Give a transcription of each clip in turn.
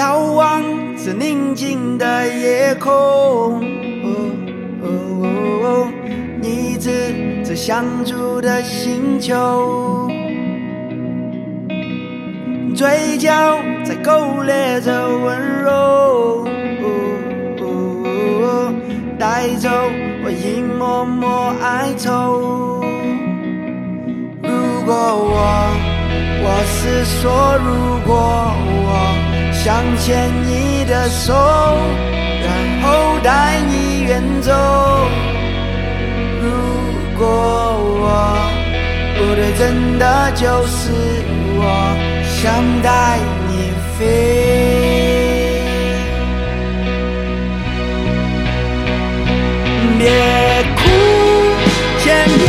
遥望着宁静的夜空，哦哦哦，你指着相住的星球，嘴角在勾勒着温柔，哦哦，带走我一抹抹哀愁。如果我，我是说，如果我。想牵你的手，然后带你远走。如果我不对，真的就是我想带你飞。别哭，前面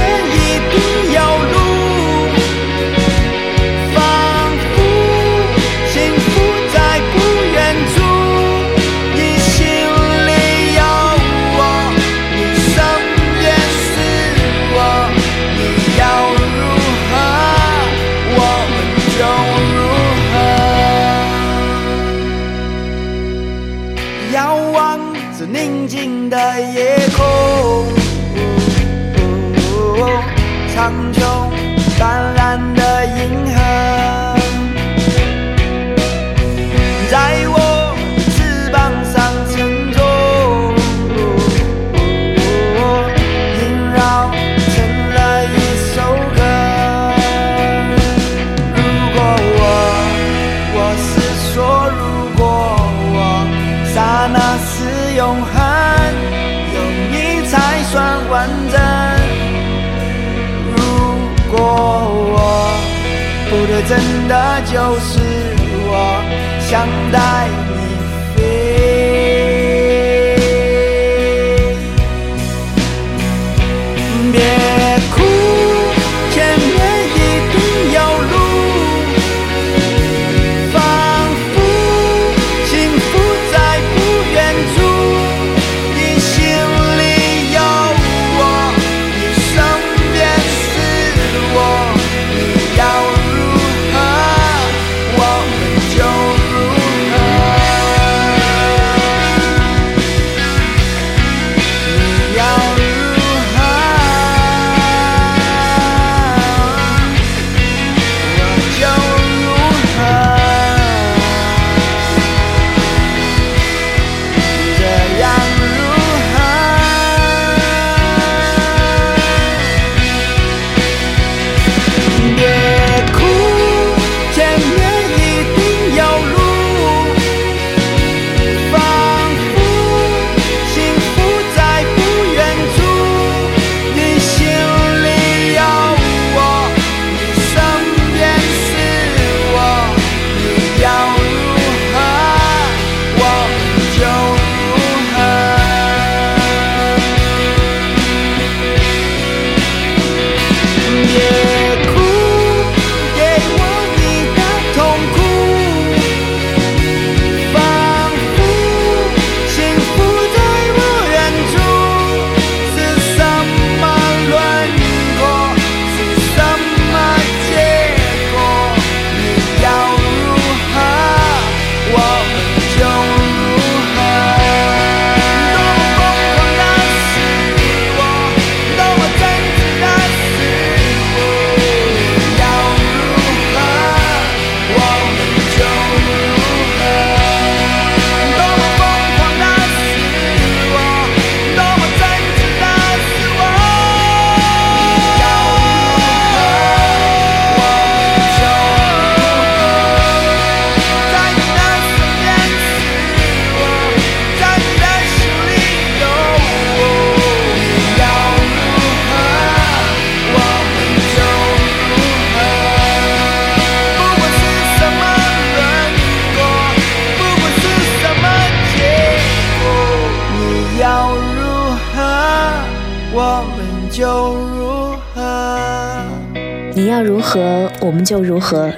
要如何，我们就如何。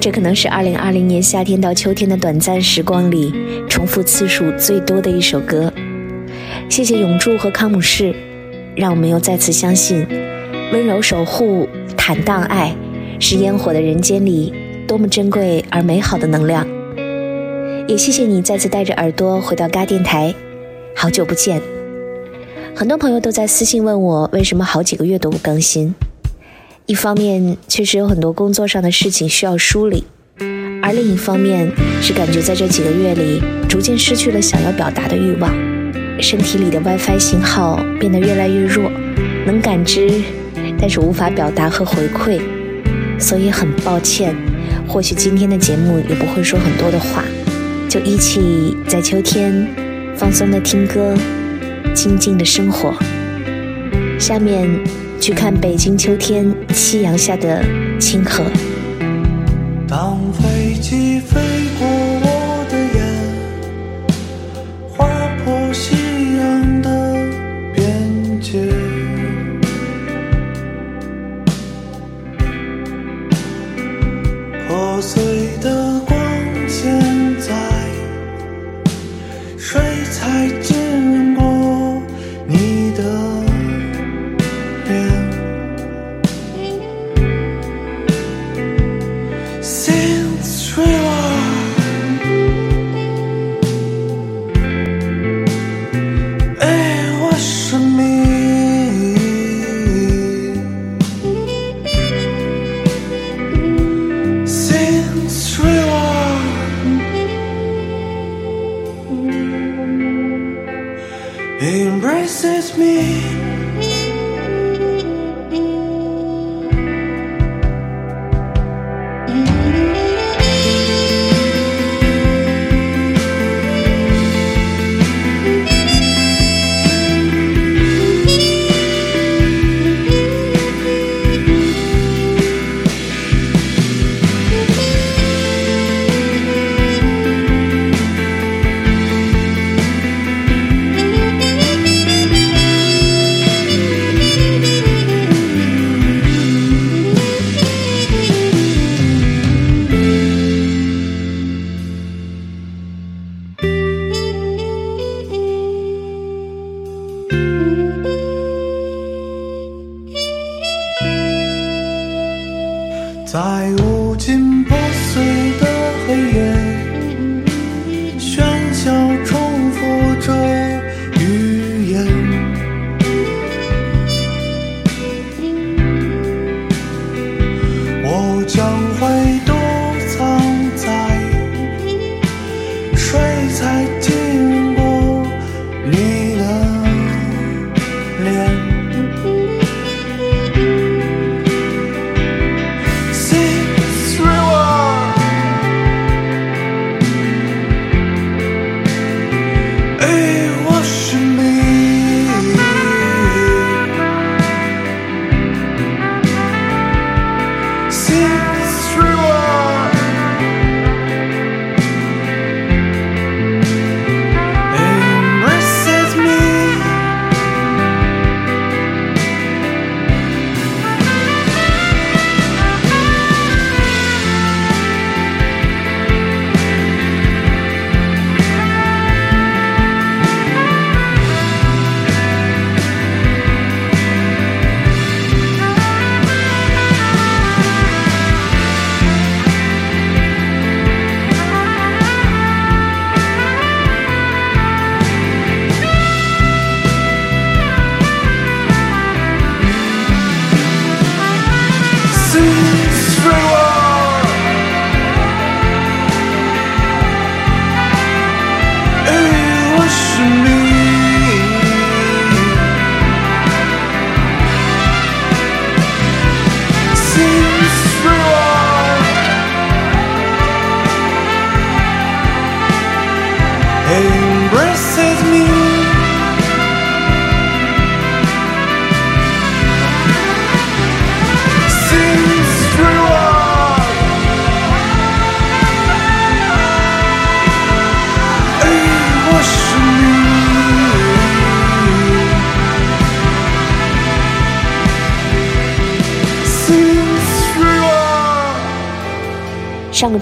这可能是2020年夏天到秋天的短暂时光里重复次数最多的一首歌。谢谢永柱和康姆士，让我们又再次相信，温柔守护、坦荡爱，是烟火的人间里多么珍贵而美好的能量。也谢谢你再次带着耳朵回到嘎电台，好久不见。很多朋友都在私信问我，为什么好几个月都不更新。一方面确实有很多工作上的事情需要梳理，而另一方面是感觉在这几个月里逐渐失去了想要表达的欲望，身体里的 WiFi 信号变得越来越弱，能感知，但是无法表达和回馈，所以很抱歉。或许今天的节目也不会说很多的话，就一起在秋天放松的听歌，静静的生活。下面。去看北京秋天夕阳下的清河。当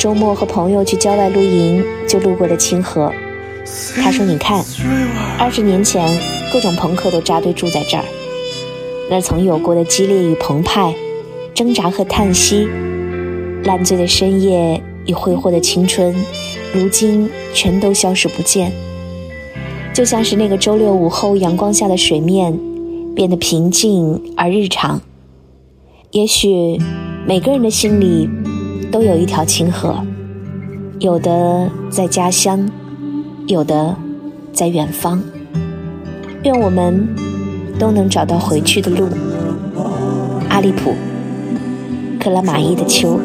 周末和朋友去郊外露营，就路过了清河。他说：“你看，二十年前各种朋克都扎堆住在这儿，那曾有过的激烈与澎湃，挣扎和叹息，烂醉的深夜与挥霍的青春，如今全都消失不见。就像是那个周六午后阳光下的水面，变得平静而日常。也许每个人的心里都有一条清河，有的在家乡。”有的在远方，愿我们都能找到回去的路。阿利普，克拉玛依的秋。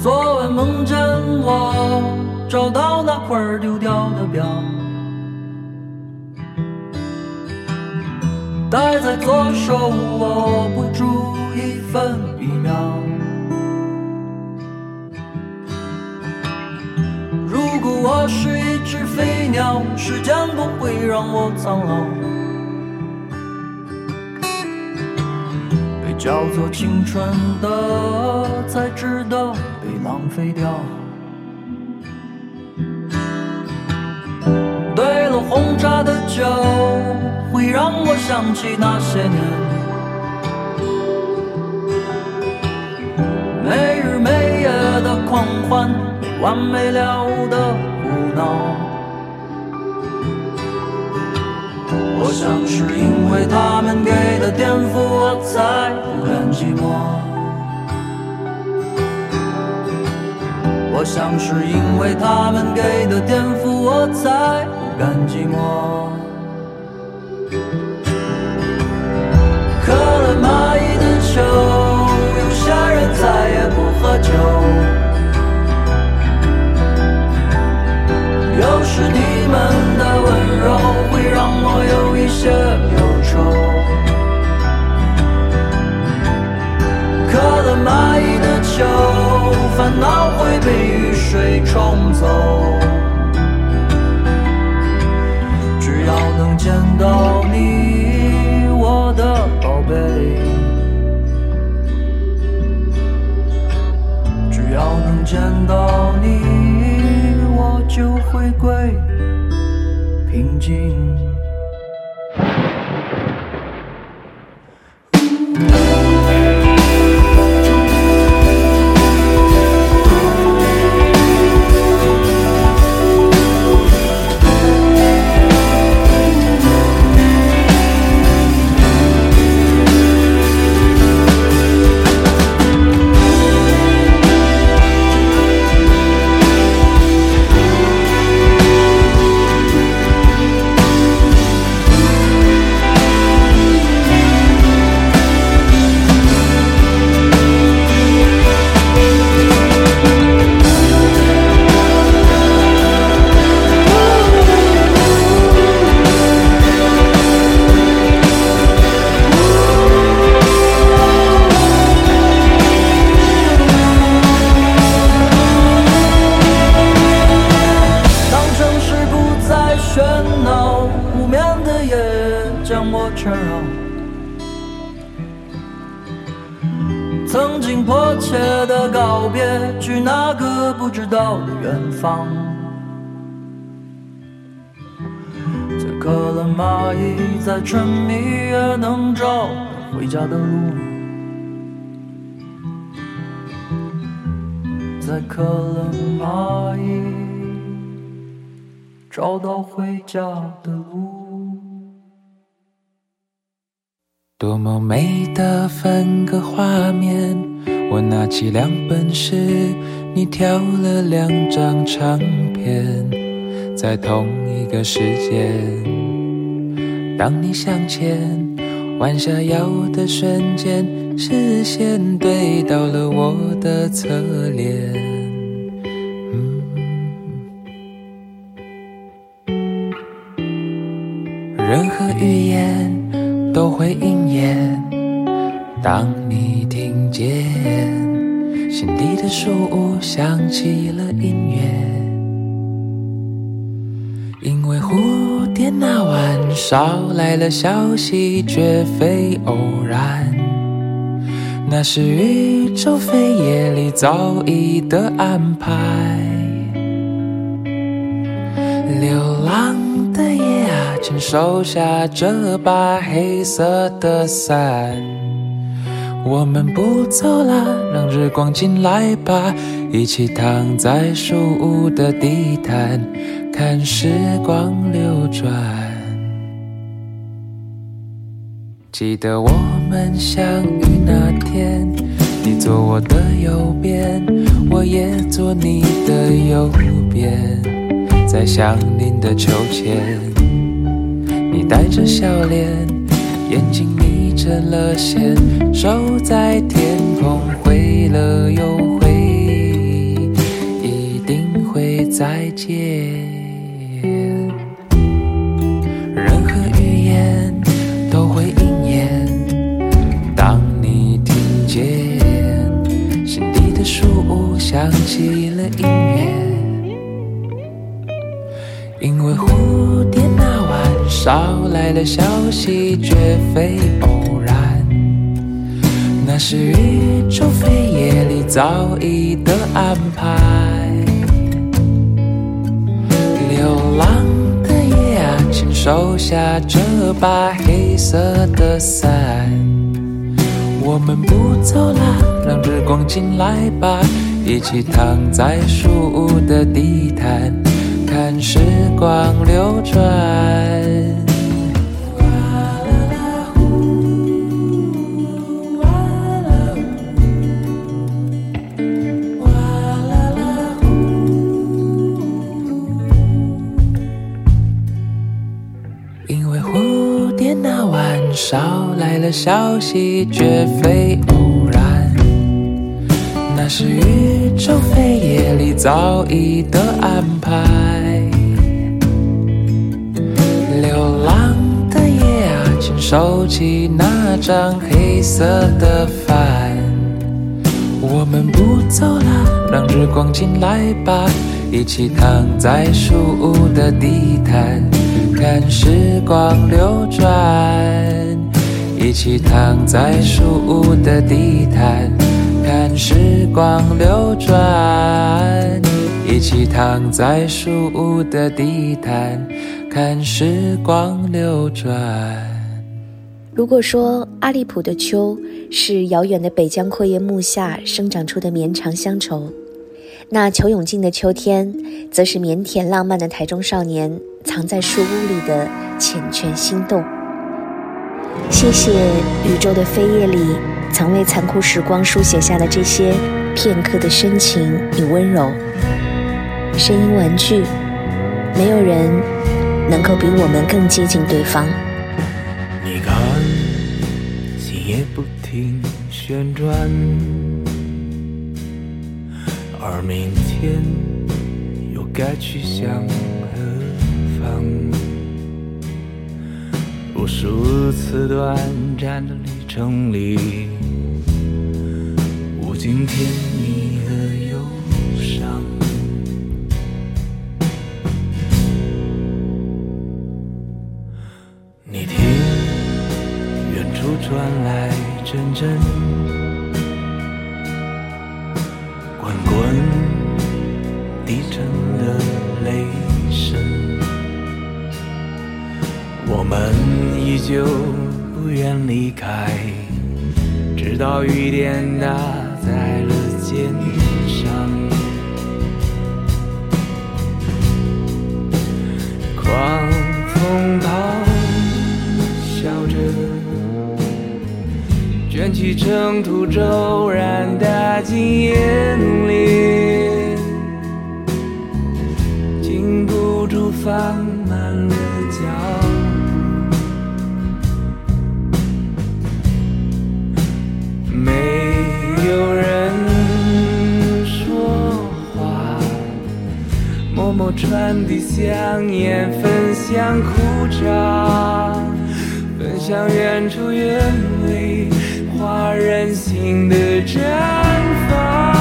昨晚梦见我找到那块丢掉的表。戴在左手，握不住一分一秒。如果我是一只飞鸟，时间不会让我苍老。被叫做青春的，才值得被浪费掉。兑了红茶的酒。会让我想起那些年，没日没夜的狂欢，没完没了的胡闹。我想是因为他们给的颠覆，我才不甘寂寞。我想是因为他们给的颠覆，我才不甘寂寞。蚁的秋，有些人再也不喝酒。有时你们的温柔会让我有一些忧愁。渴了蚂蚁的秋，烦恼会被雨水冲走。只要能见到你，我的宝贝。见到你，我就回归平静。我承认曾经迫切的告别去那个不知道的远方。可能蚂蚁在沉迷也能找到回家的路在可能蚂蚁找到回家的路。多么美的分割画面！我拿起两本诗，你挑了两张唱片，在同一个时间。当你向前弯下腰的瞬间，视线对到了我的侧脸。任何语言都会应验。当你听见心底的树屋响起了音乐，因为蝴蝶。那晚捎来了消息，绝非偶然。那是宇宙飞页里早已的安排。请收下这把黑色的伞。我们不走了，让日光进来吧，一起躺在树屋的地毯，看时光流转。记得我们相遇那天，你坐我的右边，我也坐你的右边，在相邻的秋千，你带着笑脸，眼睛眯成了线，手在天空挥了又挥，一定会再见。来了消息，绝非偶然。那是宇宙飞页里早已的安排。流浪的夜啊，请收下这把黑色的伞。我们不走了，让日光进来吧，一起躺在树屋的地毯，看时光流转。消息，绝非偶然。那是宇宙飞页里早已的安排。流浪的夜啊，请收起那张黑色的帆。我们不走了，让日光进来吧，一起躺在树屋的地毯，看时光流转。一起躺在树屋的地毯，看时光流转。一起躺在树屋的地毯，看时光流转。如果说阿利普的秋是遥远的北疆阔叶木下生长出的绵长乡愁，那裘永静的秋天，则是腼腆浪漫的台中少年藏在树屋里的缱绻心动。谢谢宇宙的飞页里曾为残酷时光书写下的这些片刻的深情与温柔。声音玩具，没有人能够比我们更接近对方。你看，心也不停旋转，而明天又该去向何方？无数次短暂的旅程里，无尽甜蜜和忧伤。你听，远处传来阵阵开，直到雨点打在了肩上。狂风咆哮着，卷起尘土，骤然打进眼传递香烟，分享苦茶，奔向远处远未化人心的绽放。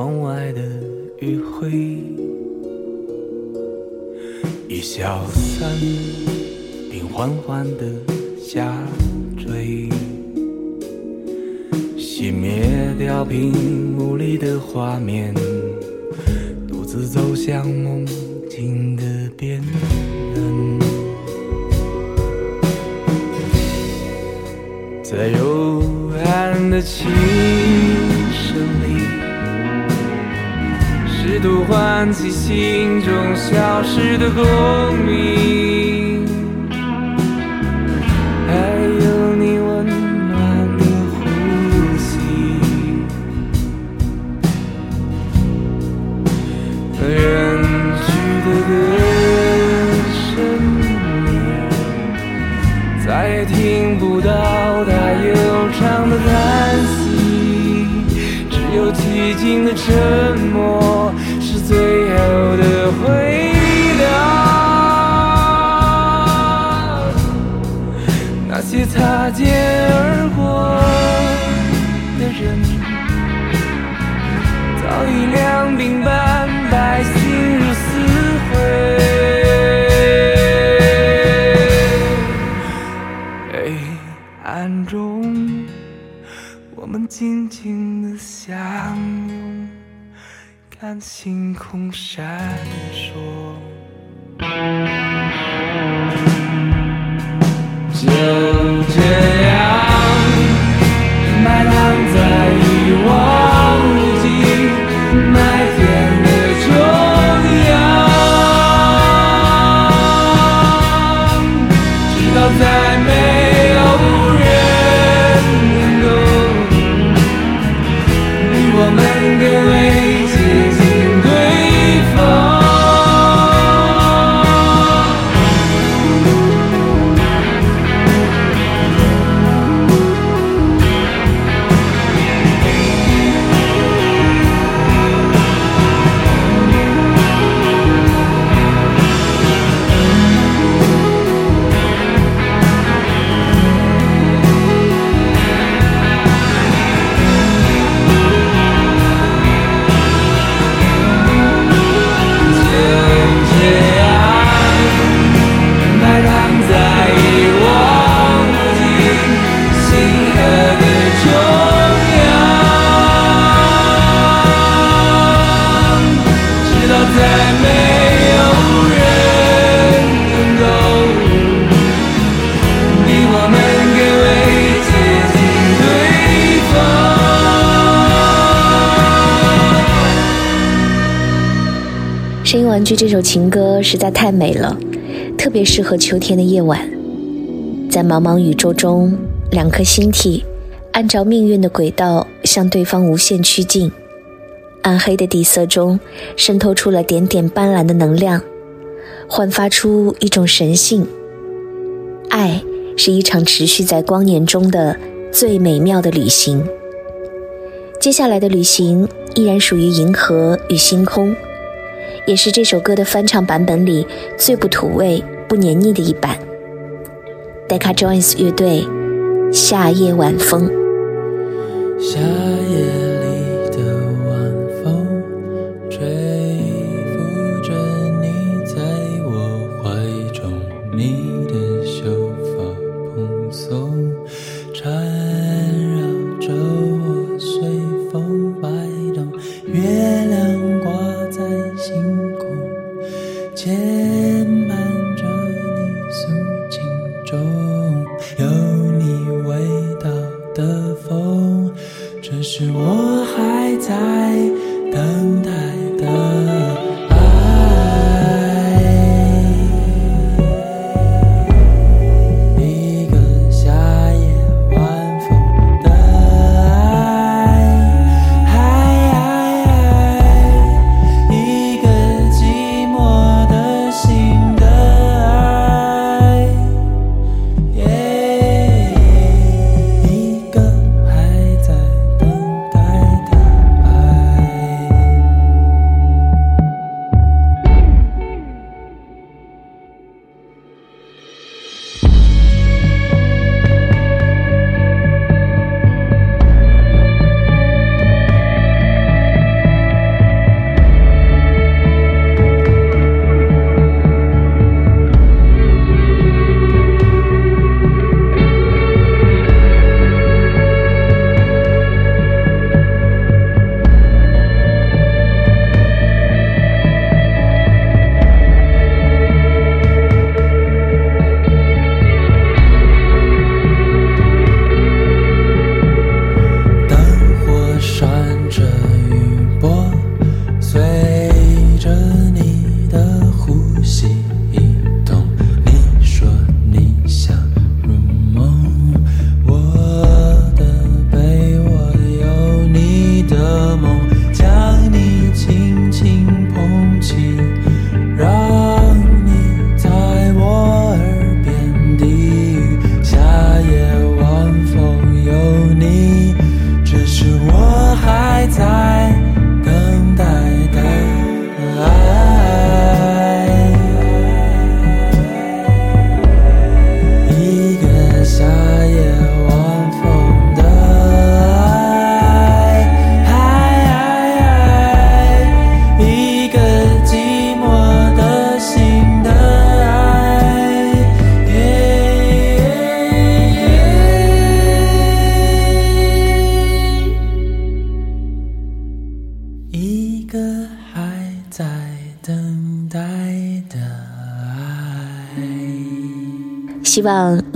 窗外的余晖已消散，并缓缓地下坠，熄灭掉屏幕里的画面，独自走向梦境的边缘，在幽暗的漆。都唤起心中消失的共鸣，还有你温暖的呼吸。远去的歌声里，再也听不到他悠长的叹息，只有寂静的沉默。最后的回答，那些擦肩而过的人，早已两鬓斑白，心如死灰。黑暗中，我们静静的相。看星空闪烁，这首情歌实在太美了，特别适合秋天的夜晚。在茫茫宇宙中，两颗星体按照命运的轨道向对方无限趋近。暗黑的底色中渗透出了点点斑斓的能量，焕发出一种神性。爱是一场持续在光年中的最美妙的旅行。接下来的旅行依然属于银河与星空。也是这首歌的翻唱版本里最不土味、不黏腻的一版。Decca Jones 乐队，《夏夜晚风》。夏夜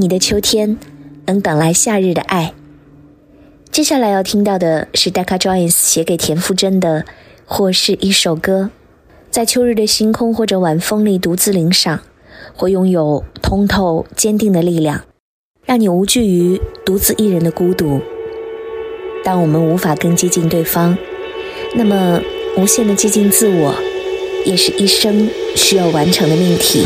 你的秋天能等来夏日的爱。接下来要听到的是 Decca Jones 写给田馥甄的，或是一首歌，在秋日的星空或者晚风里独自领赏，会拥有通透坚定的力量，让你无惧于独自一人的孤独。当我们无法更接近对方，那么无限的接近自我，也是一生需要完成的命题。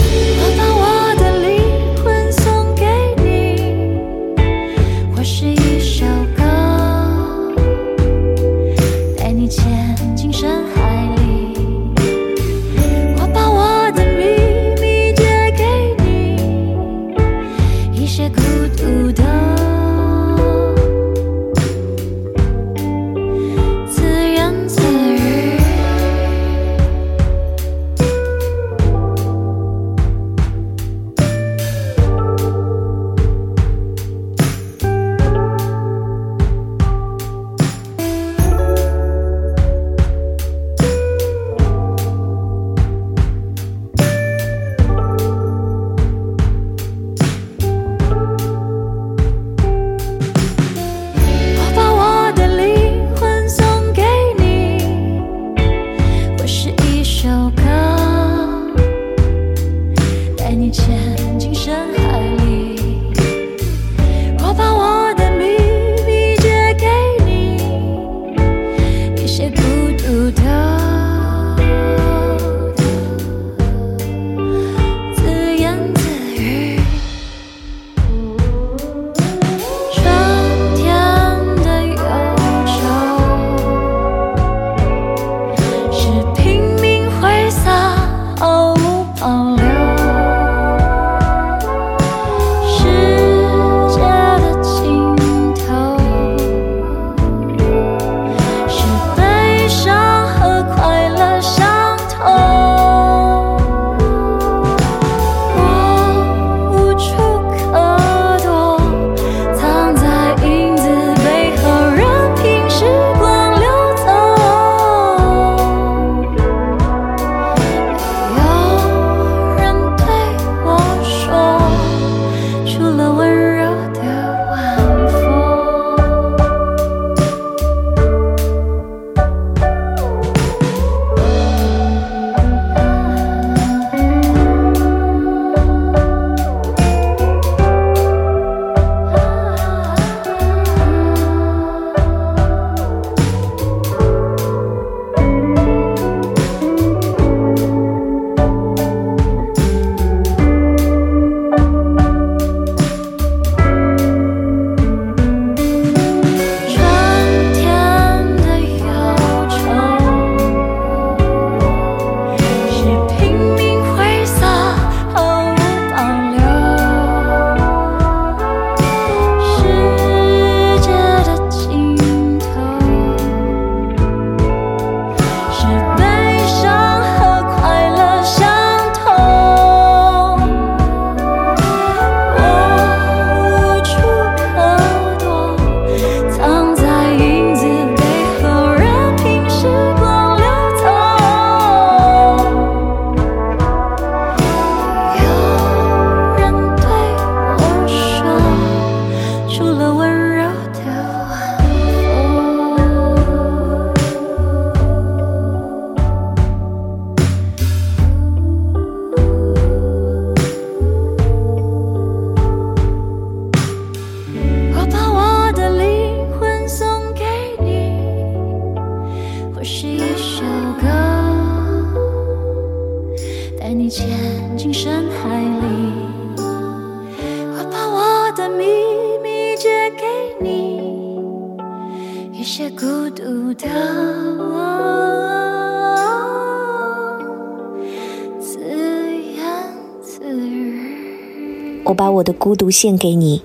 献给你，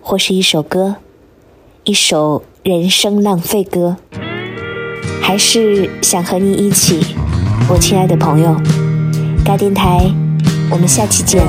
或是一首歌，一首人生浪费歌，还是想和你一起，我亲爱的朋友。嘎电台，我们下期见。